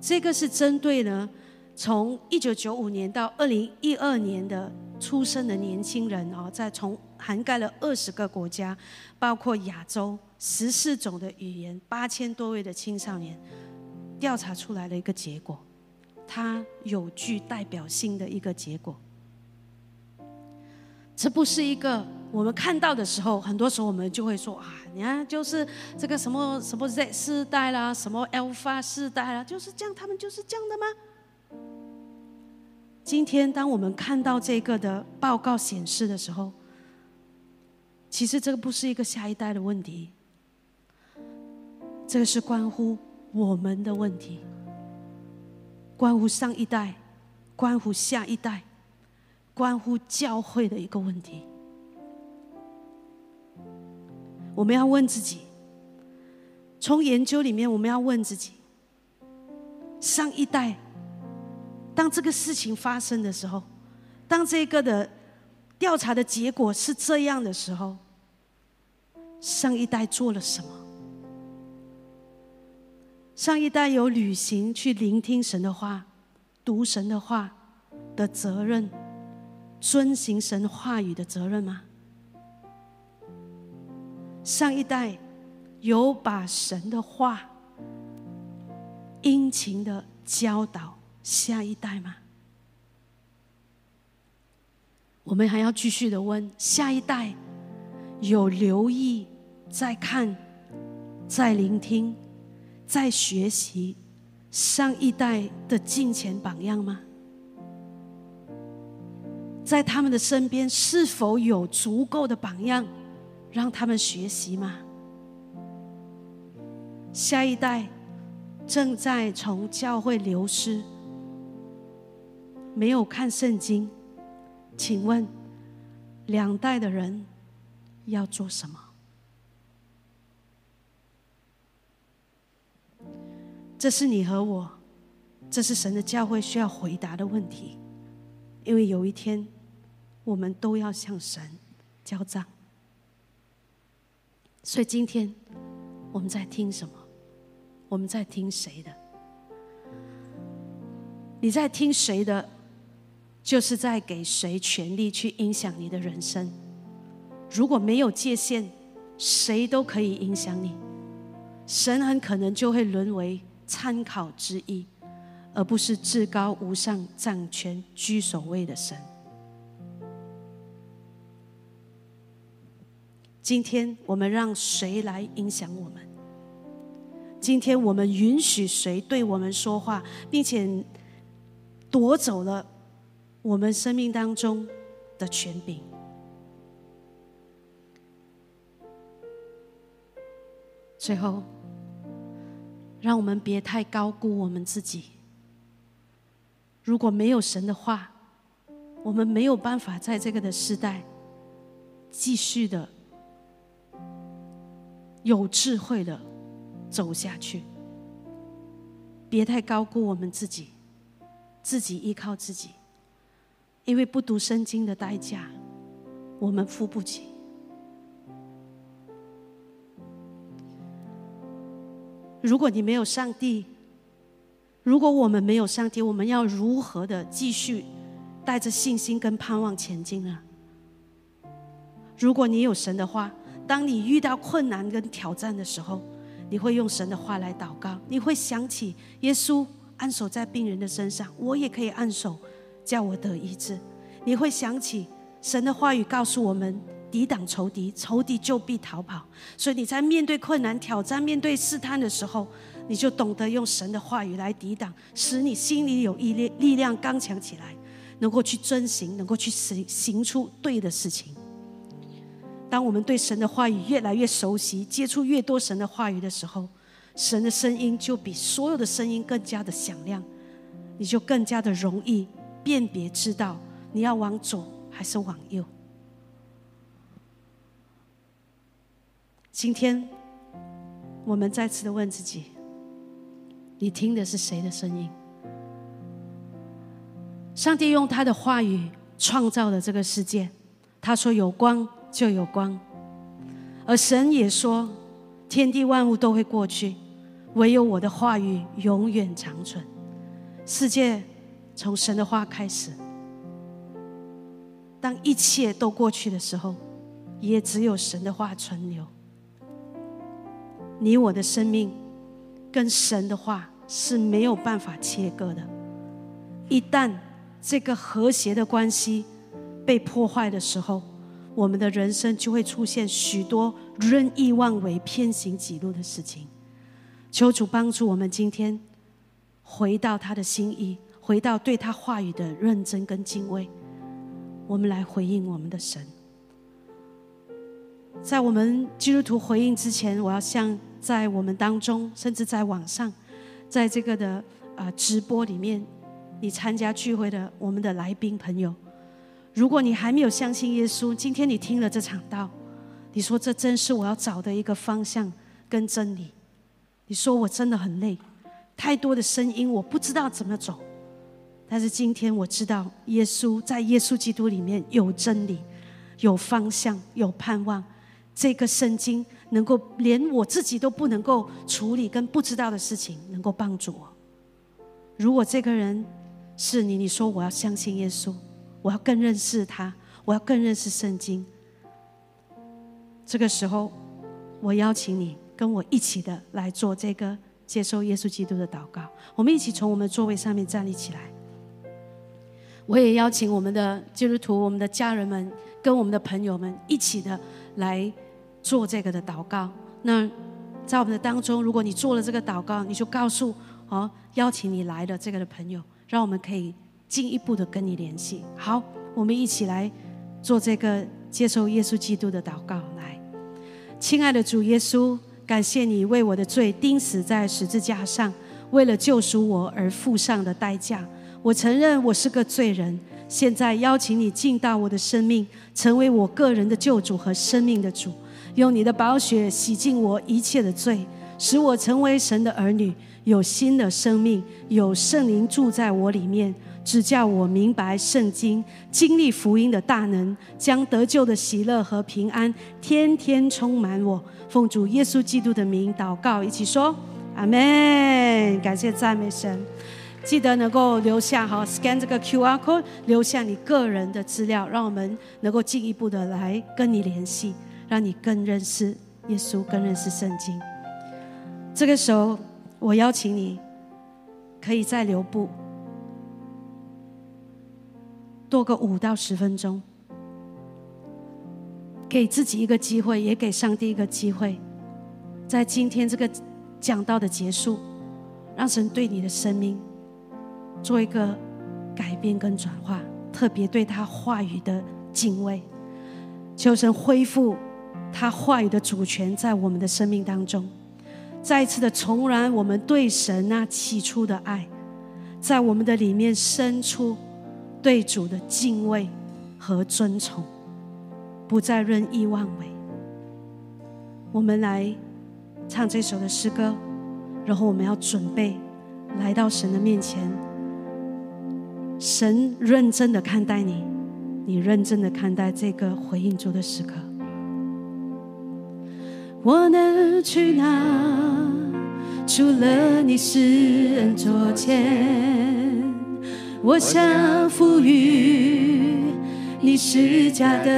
Speaker 1: 这个是针对呢从一九九五年到二零一二年的出生的年轻人哦，在从涵盖了二十个国家，包括亚洲十四种的语言，八千多位的青少年调查出来的一个结果，它有具代表性的一个结果。这不是一个我们看到的时候，很多时候我们就会说啊，你看就是这个什么什么 Z 世代啦，什么 Alpha 世代啦，就是这样，他们就是这样的吗？今天当我们看到这个的报告显示的时候，其实这个不是一个下一代的问题，这个是关乎我们的问题，关乎上一代，关乎下一代。关乎教会的一个问题，我们要问自己：从研究里面，我们要问自己，上一代，当这个事情发生的时候，当这个的调查的结果是这样的时候，上一代做了什么？上一代有履行去聆听神的话、读神的话的责任。遵行神话语的责任吗？上一代有把神的话殷勤的教导下一代吗？我们还要继续的问：下一代有留意、在看、在聆听、在学习上一代的金钱榜样吗？在他们的身边，是否有足够的榜样，让他们学习吗？下一代正在从教会流失，没有看圣经，请问两代的人要做什么？这是你和我，这是神的教会需要回答的问题，因为有一天。我们都要向神交账，所以今天我们在听什么？我们在听谁的？你在听谁的？就是在给谁权利去影响你的人生？如果没有界限，谁都可以影响你，神很可能就会沦为参考之一，而不是至高无上、掌权居首位的神。今天我们让谁来影响我们？今天我们允许谁对我们说话，并且夺走了我们生命当中的权柄？最后，让我们别太高估我们自己。如果没有神的话，我们没有办法在这个的时代继续的。有智慧的走下去，别太高估我们自己，自己依靠自己，因为不读圣经的代价，我们付不起。如果你没有上帝，如果我们没有上帝，我们要如何的继续带着信心跟盼望前进呢？如果你有神的话。当你遇到困难跟挑战的时候，你会用神的话来祷告，你会想起耶稣按手在病人的身上，我也可以按手，叫我得医治。你会想起神的话语告诉我们：抵挡仇敌，仇敌就必逃跑。所以你在面对困难、挑战、面对试探的时候，你就懂得用神的话语来抵挡，使你心里有力力量刚强起来，能够去遵行，能够去行行出对的事情。当我们对神的话语越来越熟悉，接触越多神的话语的时候，神的声音就比所有的声音更加的响亮，你就更加的容易辨别知道你要往左还是往右。今天，我们再次的问自己：你听的是谁的声音？上帝用他的话语创造了这个世界，他说有光。就有光，而神也说，天地万物都会过去，唯有我的话语永远长存。世界从神的话开始，当一切都过去的时候，也只有神的话存留。你我的生命跟神的话是没有办法切割的。一旦这个和谐的关系被破坏的时候，我们的人生就会出现许多任意妄为、偏行己路的事情。求主帮助我们今天回到他的心意，回到对他话语的认真跟敬畏。我们来回应我们的神。在我们基督徒回应之前，我要向在我们当中，甚至在网上，在这个的啊直播里面，你参加聚会的我们的来宾朋友，如果你还没有相信耶稣，今天你听了这场道，你说这真是我要找的一个方向跟真理。你说我真的很累，太多的声音我不知道怎么走，但是今天我知道耶稣在耶稣基督里面有真理，有方向，有盼望。这个圣经能够连我自己都不能够处理跟不知道的事情，能够帮助我。如果这个人是你，你说我要相信耶稣，我要更认识他，我要更认识圣经。这个时候，我邀请你跟我一起的来做这个接受耶稣基督的祷告。我们一起从我们座位上面站立起来。我也邀请我们的基督徒、我们的家人们跟我们的朋友们一起的来。做这个的祷告，那在我们的当中，如果你做了这个祷告，你就告诉哦，邀请你来的这个的朋友，让我们可以进一步的跟你联系。好，我们一起来做这个接受耶稣基督的祷告。来，亲爱的主耶稣，感谢你为我的罪钉死在十字架上，为了救赎我而付上的代价。我承认我是个罪人，现在邀请你进到我的生命，成为我个人的救主和生命的主。用你的宝血洗净我一切的罪，使我成为神的儿女，有新的生命，有圣灵住在我里面，只叫我明白圣经，经历福音的大能，将得救的喜乐和平安天天充满我。奉主耶稣基督的名祷告，一起说阿门。感谢赞美神，记得能够留下哈，scan 这个 QR code，留下你个人的资料，让我们能够进一步的来跟你联系。让你更认识耶稣，更认识圣经。这个时候，我邀请你，可以再留步多个五到十分钟，给自己一个机会，也给上帝一个机会，在今天这个讲道的结束，让神对你的生命做一个改变跟转化，特别对他话语的敬畏，求神恢复。他话语的主权在我们的生命当中，再次的重燃我们对神那起初的爱，在我们的里面生出对主的敬畏和尊崇，不再任意妄为。我们来唱这首的诗歌，然后我们要准备来到神的面前，神认真的看待你，你认真的看待这个回应主的时刻。我能去哪？除了你是恩座前，我想赋予你施加的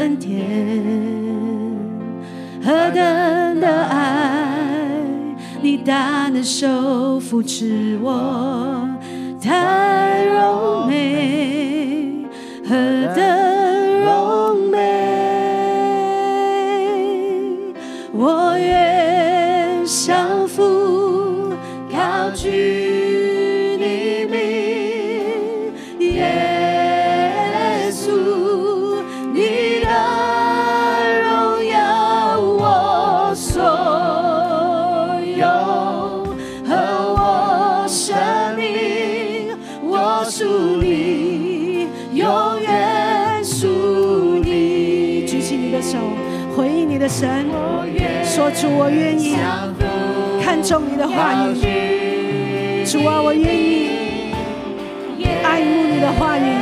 Speaker 1: 恩典，何等的爱，你大能手扶持我，太柔美，何等。主，我愿意看重你的话语。主啊，我愿意爱慕你的话语。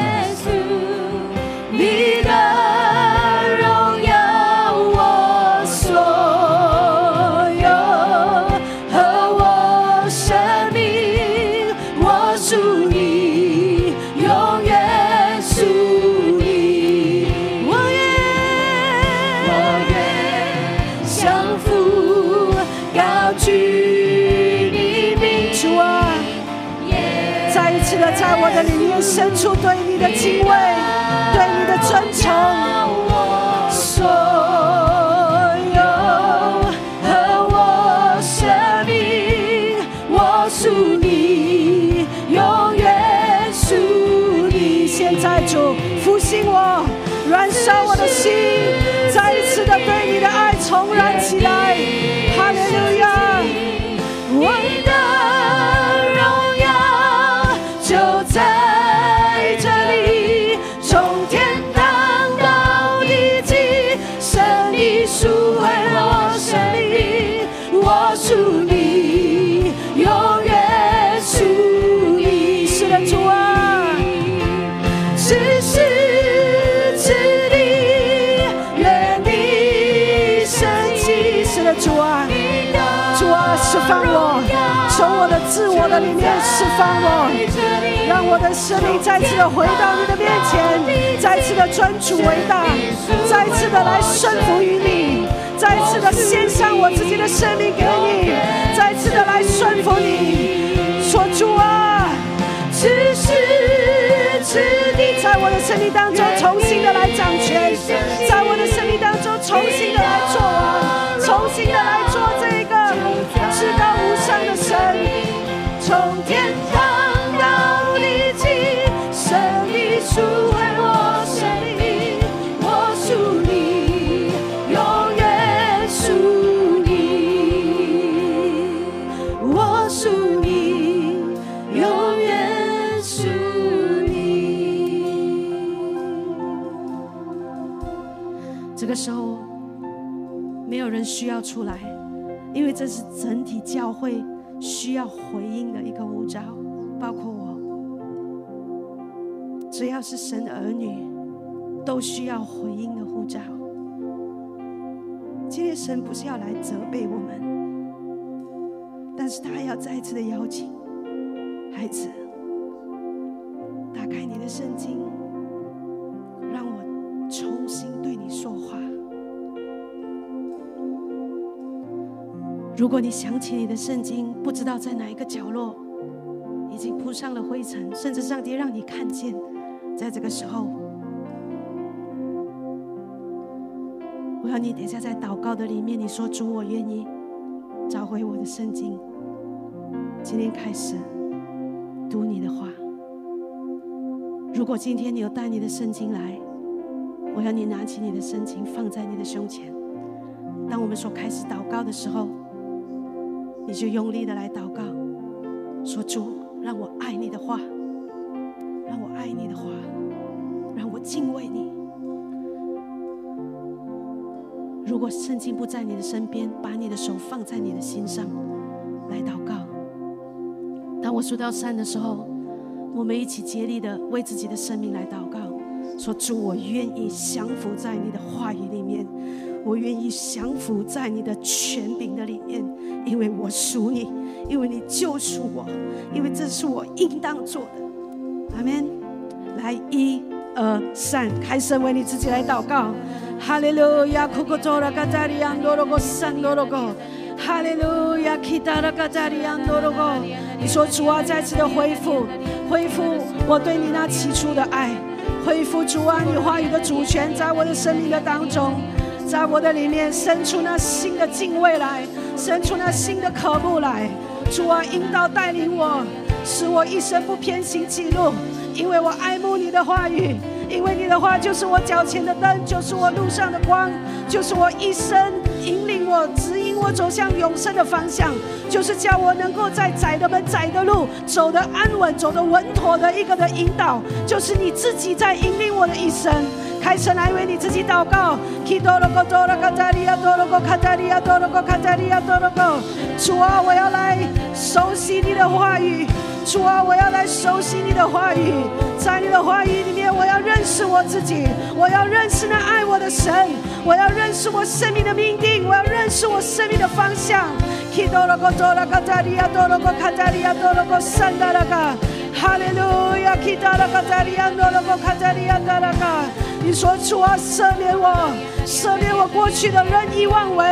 Speaker 1: 你的敬畏，的里面释放我，让我的生命再次的回到你的面前，再次的尊主为大，再次的来顺服于你，再次的献上我自己的生命给你，再次的来顺服你。说主啊，此时此地，在我的生命当中重新的来掌权，在我的生命当中重新的来做王，重新的来要出来。因为这是整体教会需要回应的一个呼召，包括我，只要是神的儿女，都需要回应的呼召。今天神不是要来责备我们，但是他要再次的邀请孩子，打开你的圣经，让我重新对你说话。如果你想起你的圣经，不知道在哪一个角落已经铺上了灰尘，甚至上帝让你看见，在这个时候，我要你等下在祷告的里面，你说主，我愿意找回我的圣经。今天开始读你的话。如果今天你有带你的圣经来，我要你拿起你的圣经放在你的胸前。当我们说开始祷告的时候。你就用力的来祷告，说主，让我爱你的话，让我爱你的话，让我敬畏你。如果圣经不在你的身边，把你的手放在你的心上，来祷告。当我数到三的时候，我们一起竭力的为自己的生命来祷告，说主，我愿意降服在你的话语里面。我愿意降服在你的权柄的里面，因为我属你，因为你救赎我，因为这是我应当做的。阿门。来，一、二、三，开始为你自己来祷告。哈利路亚，库库多拉卡扎里安多罗戈山多罗戈。哈利路亚，基达拉卡扎里安多罗戈。你说主啊，再次的恢复，恢复我对你那起初的爱，恢复主啊，你话语的主权在我的生命的当中。在我的里面生出那新的敬畏来，生出那新的渴慕来。主啊，引导带领我，使我一生不偏行己路，因为我爱慕你的话语，因为你的话就是我脚前的灯，就是我路上的光，就是我一生引领我、指引我走向永生的方向，就是叫我能够在窄的门、窄的路走得安稳、走得稳妥的一个的引导，就是你自己在引领我的一生。开始来为你自己祷告。基多罗哥多罗卡扎利亚多罗哥卡扎利亚多罗哥卡扎利亚多罗哥主啊，我要来熟悉你的话语。主啊，我要来熟悉你的话语。在你的话语里面，我要认识我自己，我要认识那爱我的神，我要认识我生命的命定，我要认识我生命的方向。基多罗哥多罗哥加扎利亚多罗哥加扎利亚多罗哥圣加勒哈利路亚，基达拉卡扎里安多罗波卡扎里安达拉卡。你说主啊，赦免我，赦免我过去的任意妄为，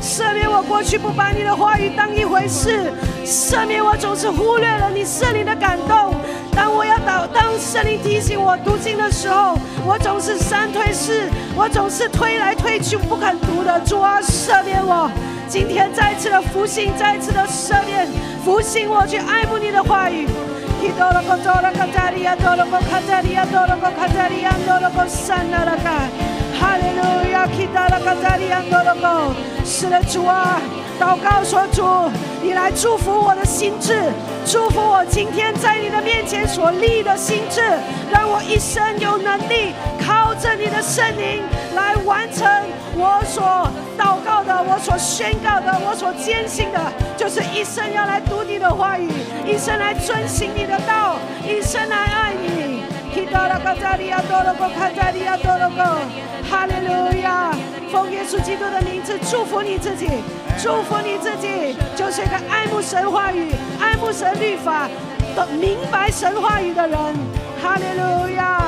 Speaker 1: 赦免我过去不把你的话语当一回事，赦免我总是忽略了你圣灵的感动。当我要祷，当圣灵提醒我读经的时候，我总是三推四，我总是推来推去不肯读的。主啊，赦免我。今天再次的复兴，再次的赦免，复兴我去爱慕你的话语。基多罗、可多罗、可查利亚、多罗哥、可查利亚、多罗哥、可查利亚、多罗哥、圣纳拉卡哈利路亚，基多罗、可查利亚、多罗哥是的，主啊，祷告说主，你来祝福我的心智，祝福我今天在你的面前所立的心智，让我一生有能力着你的圣灵来完成我所。祷告的，我所宣告的，我所坚信的，就是一生要来读你的话语，一生来遵行你的道，一生来爱你。提到了卡加利亚多罗哥，卡加利亚多罗哥哈利路亚！奉耶稣基督的名字祝福你自己，祝福你自己，就是一个爱慕神话语、爱慕神律法、的明白神话语的人。哈利路亚！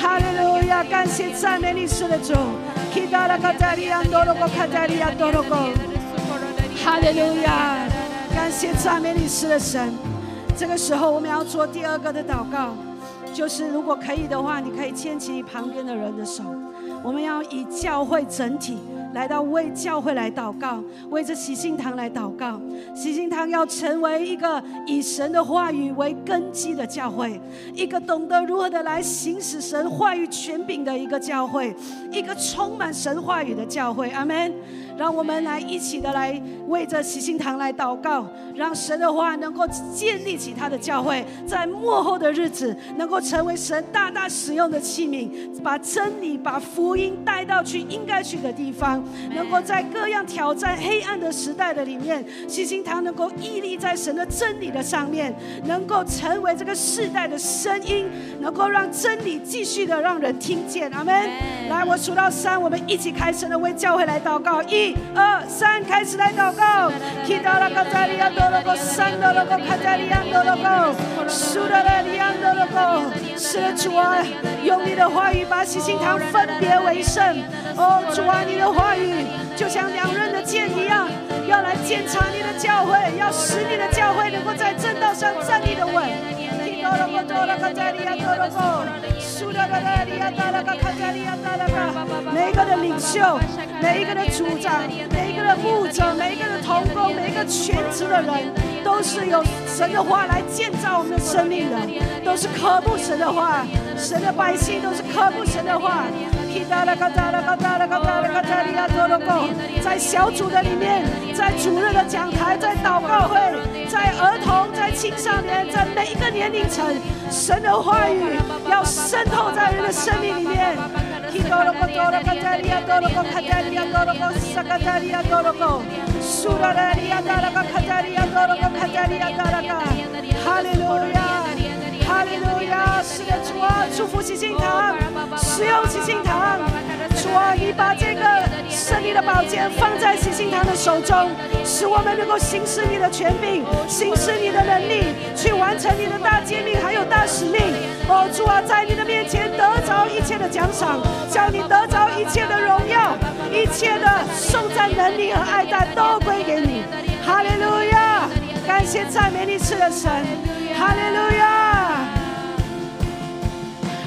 Speaker 1: 哈利路亚！感谢赞美你，是的主。哈利路亚！感谢赞美你，是的神。这个时候，我们要做第二个的祷告，就是如果可以的话，你可以牵起你旁边的人的手。我们要以教会整体。来到为教会来祷告，为这喜信堂来祷告。喜信堂要成为一个以神的话语为根基的教会，一个懂得如何的来行使神话语权柄的一个教会，一个充满神话语的教会。阿门。让我们来一起的来为这喜心堂来祷告，让神的话能够建立起他的教会，在幕后的日子能够成为神大大使用的器皿，把真理、把福音带到去应该去的地方，能够在各样挑战黑暗的时代的里面，喜心堂能够屹立在神的真理的上面，能够成为这个世代的声音，能够让真理继续的让人听见。阿门。来，我数到三，我们一起开声的为教会来祷告。一。一二三，开始来祷告。祈祷了，卡扎利亚多罗哥，三多罗哥，卡扎利亚多罗哥，苏达拉利亚多罗哥。是的，主啊，用你的话语把喜心堂分别为圣。哦，主啊，你的话语就像两刃的剑一样，要来检查你的教会，要使你的教会能够在正道上站立的稳。每一个的领袖，每一个的组长，每一个的牧者，每一个的同工，每一个全职的人，都是有神的话来建造我们的生命的，都是渴慕神的话，神的百姓都是渴慕神的话。在小组的里面，在主日的讲台，在祷告会，在儿童，在青少年，在每一个年龄层，神的话语要渗透在人的生命里面。哈利路亚。哈利路亚！是的，主啊，祝福喜信堂，使用喜信堂。主啊，你把这个胜利的宝剑放在喜信堂的手中，使我们能够行使你的权柄，行使你的能力，去完成你的大诫命还有大使命。哦，主啊，在你的面前得着一切的奖赏，叫你得着一切的荣耀，一切的颂赞能力和爱戴都归给你。哈利路亚！感谢赞美你赐的神。哈利路亚！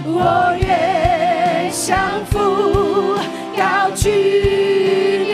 Speaker 1: 我愿相扶，高举。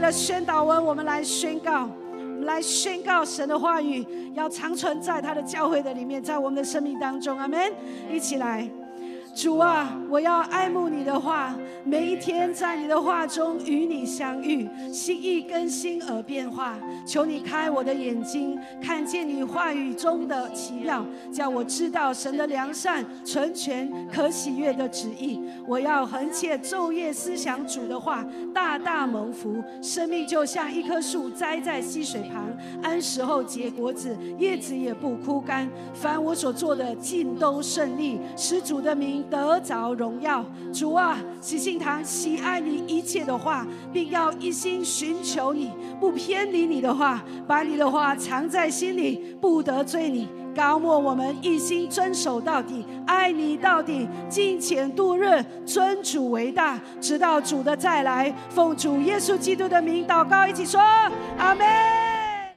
Speaker 1: 为了宣导文，我们来宣告，我们来宣告神的话语要长存在他的教会的里面，在我们的生命当中，阿门！一起来。主啊，我要爱慕你的话，每一天在你的话中与你相遇，心意更新而变化。求你开我的眼睛，看见你话语中的奇妙，叫我知道神的良善、纯全、可喜悦的旨意。我要横切昼夜思想主的话，大大蒙福。生命就像一棵树栽在溪水旁，安时候结果子，叶子也不枯干。凡我所做的，尽都顺利，使主的名。得着荣耀，主啊，喜信堂喜爱你一切的话，并要一心寻求你，不偏离你的话，把你的话藏在心里，不得罪你。高莫我们一心遵守到底，爱你到底，尽浅度日，尊主为大，直到主的再来。奉主耶稣基督的名祷告，一起说阿门。